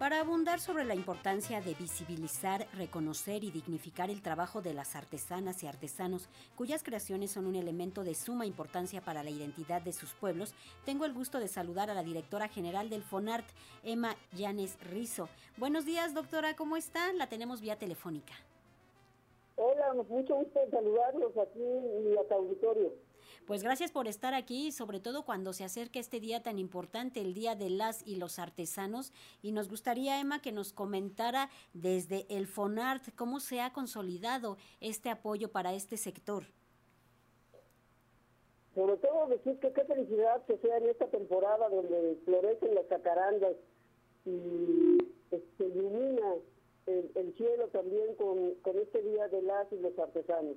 para abundar sobre la importancia de visibilizar, reconocer y dignificar el trabajo de las artesanas y artesanos, cuyas creaciones son un elemento de suma importancia para la identidad de sus pueblos, tengo el gusto de saludar a la directora general del FONART, Emma Llanes Rizo. Buenos días, doctora, ¿cómo está? La tenemos vía telefónica. Hola, mucho gusto en saludarlos aquí en el auditorio. Pues gracias por estar aquí, sobre todo cuando se acerca este día tan importante, el Día de las y los Artesanos. Y nos gustaría, Emma, que nos comentara desde el FONART cómo se ha consolidado este apoyo para este sector. Sobre todo decir que qué felicidad que sea en esta temporada donde florecen las cacarandas y se ilumina el, cielo también con, con, este Día de las y los Artesanos.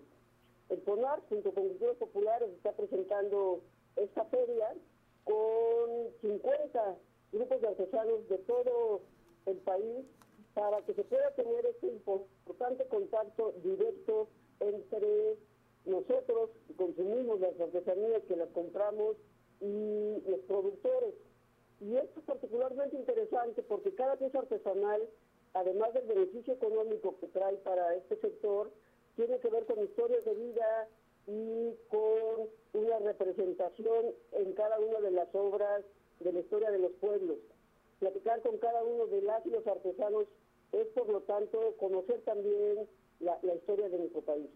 El FONAR, junto con Culturas Populares, está presentando esta feria con 50 grupos de artesanos de todo el país para que se pueda tener este importante contacto directo entre nosotros que consumimos las artesanías, que las compramos, y los productores. Y esto es particularmente interesante porque cada pieza artesanal además del beneficio económico que trae para este sector, tiene que ver con historias de vida y con una representación en cada una de las obras de la historia de los pueblos. Platicar con cada uno de las y los artesanos es, por lo tanto, conocer también la, historia de nuestro país.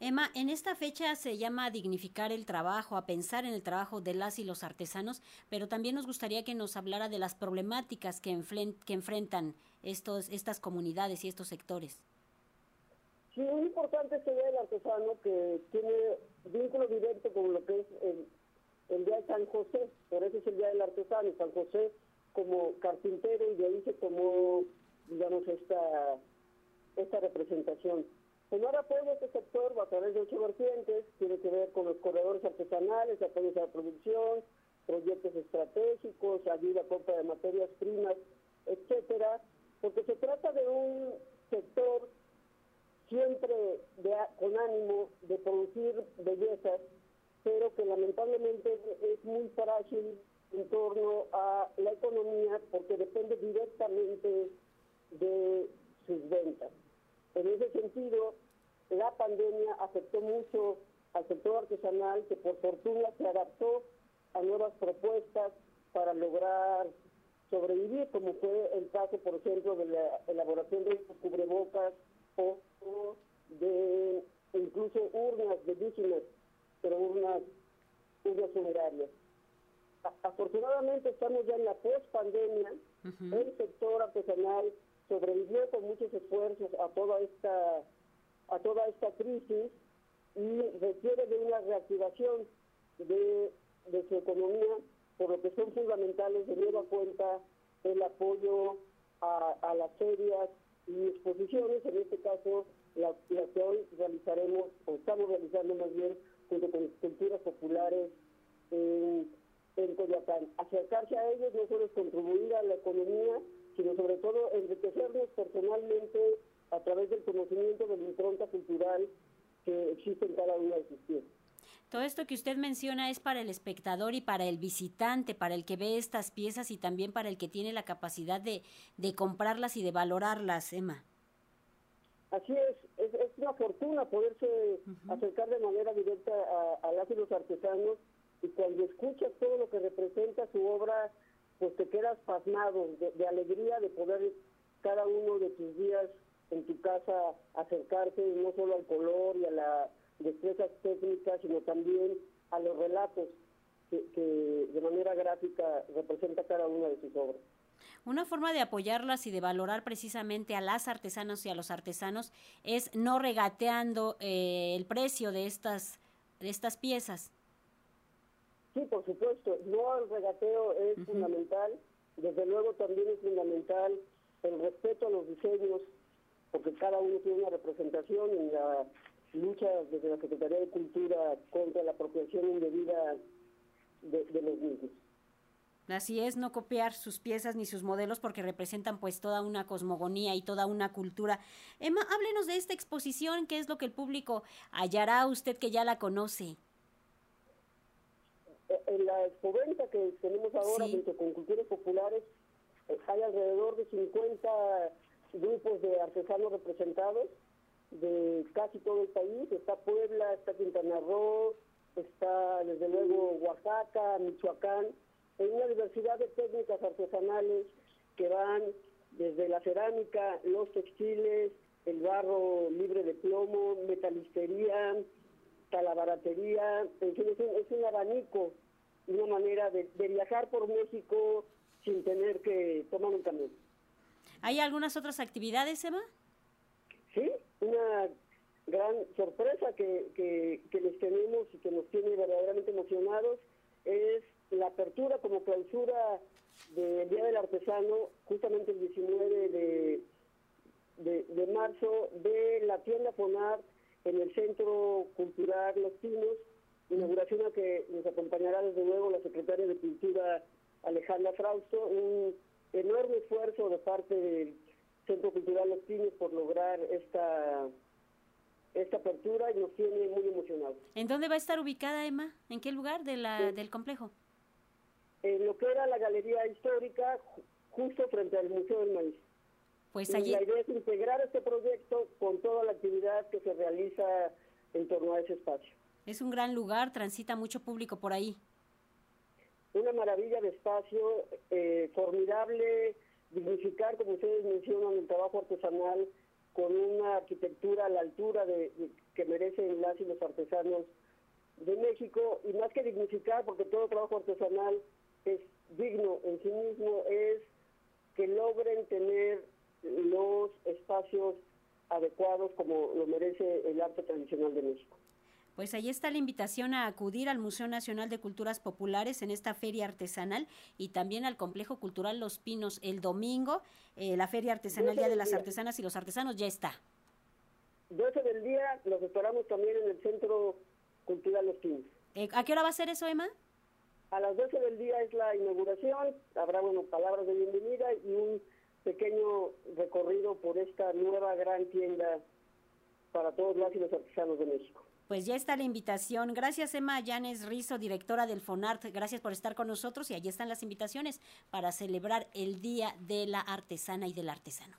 Emma, en esta fecha se llama a dignificar el trabajo, a pensar en el trabajo de las y los artesanos, pero también nos gustaría que nos hablara de las problemáticas que, que enfrentan estos, estas comunidades y estos sectores. Sí, muy importante este Día del Artesano que tiene vínculo directo con lo que es el, el Día de San José, por eso es el Día del Artesano, San José como carpintero y de ahí se tomó, digamos, esta, esta representación. Señor apoyo a este sector va a través de ocho vertientes, tiene que ver con los corredores artesanales, apoyos a la producción, proyectos estratégicos, ayuda a compra de materias primas, etcétera, porque se trata de un sector siempre con ánimo de producir bellezas, pero que lamentablemente es muy frágil en torno a la economía porque depende directamente de sus ventas. En ese sentido, la pandemia afectó mucho al sector artesanal que por fortuna se adaptó a nuevas propuestas para lograr sobrevivir, como fue el caso, por ejemplo, de la elaboración de cubrebocas o, de incluso urnas de business, pero urnas, urnas funerarias. Afortunadamente estamos ya en la post-pandemia, el sector artesanal sobrevivió con muchos esfuerzos a toda esta a toda esta crisis y requiere de una reactivación de, su economía, por lo que son fundamentales de nueva cuenta el apoyo a, las ferias y exposiciones, en este caso la, que hoy realizaremos, o estamos realizando más bien, junto con culturas populares en, en Coyoacán. Acercarse a ellos no solo es contribuir a la economía, sino sobre todo enriquecernos personalmente a través del conocimiento de la impronta cultural que existe en cada una de sus piezas. Todo esto que usted menciona es para el espectador y para el visitante, para el que ve estas piezas y también para el que tiene la capacidad de, de comprarlas y de valorarlas, Emma. Así es, es, una fortuna poderse acercar de manera directa a, a las y los artesanos y cuando escuchas todo lo que representa su obra, pues te quedas pasmado de, alegría de poder cada uno de tus días en tu casa acercarse no solo al color y a las destrezas técnicas, sino también a los relatos que, que de manera gráfica representa cada una de sus obras. Una forma de apoyarlas y de valorar precisamente a las artesanas y a los artesanos es no regateando eh, el precio de estas, de estas piezas. Sí, por supuesto. No, el regateo es fundamental. Desde luego también es fundamental el respeto a los diseños, porque cada uno tiene una representación en la lucha desde la Secretaría de Cultura contra la apropiación indebida de, de los niños. Así es, no copiar sus piezas ni sus modelos porque representan pues toda una cosmogonía y toda una cultura. Emma, háblenos de esta exposición, qué es lo que el público hallará usted que ya la conoce. En la expoventa que tenemos ahora junto con Culturas Populares eh, hay alrededor de 50 grupos de artesanos representados de casi todo el país. Está Puebla, está Quintana Roo, está desde luego Oaxaca, Michoacán, en una diversidad de técnicas artesanales que van desde la cerámica, los textiles, el barro libre de plomo, metalistería, talabaratería, en fin, es un, abanico, una manera de, de viajar por México sin tener que tomar un camión. ¿Hay algunas otras actividades, Emma? Sí, una gran sorpresa que, que, les tenemos y que nos tiene verdaderamente emocionados es la apertura como clausura del Día del Artesano, justamente el 19 de, de, marzo, de la tienda Fonar en el Centro Cultural Los Pinos, inauguración a que nos acompañará desde luego la secretaria de Cultura Alejandra Frausto, un enorme esfuerzo de parte del Centro Cultural Los Pinos por lograr esta esta apertura y nos tiene muy emocionados. ¿En dónde va a estar ubicada, Emma? ¿En qué lugar de la, del complejo? En lo que era la Galería Histórica, justo frente al Museo del Maíz. Pues allí... La idea es integrar este proyecto con toda la actividad que se realiza en torno a ese espacio. Es un gran lugar, transita mucho público por ahí una maravilla de espacio, eh, formidable, dignificar, como ustedes mencionan, el trabajo artesanal con una arquitectura a la altura de, que merecen las y los artesanos de México, y más que dignificar, porque todo trabajo artesanal es digno en sí mismo, es que logren tener los espacios adecuados como lo merece el arte tradicional de México. Pues ahí está la invitación a acudir al Museo Nacional de Culturas Populares en esta feria artesanal y también al Complejo Cultural Los Pinos el domingo. Eh, la Feria Artesanal Día de las Artesanas y los Artesanos ya está. 12 del día los esperamos también en el Centro Cultural Los Pinos. Eh, ¿A qué hora va a ser eso, Emma? A las 12 del día es la inauguración, habrá bueno, palabras de bienvenida y un pequeño recorrido por esta nueva gran tienda para todos las y los artesanos de México. Pues ya está la invitación. Gracias, Emma Llanes Rizo, directora del FONART. Gracias por estar con nosotros y allí están las invitaciones para celebrar el Día de la Artesana y del Artesano.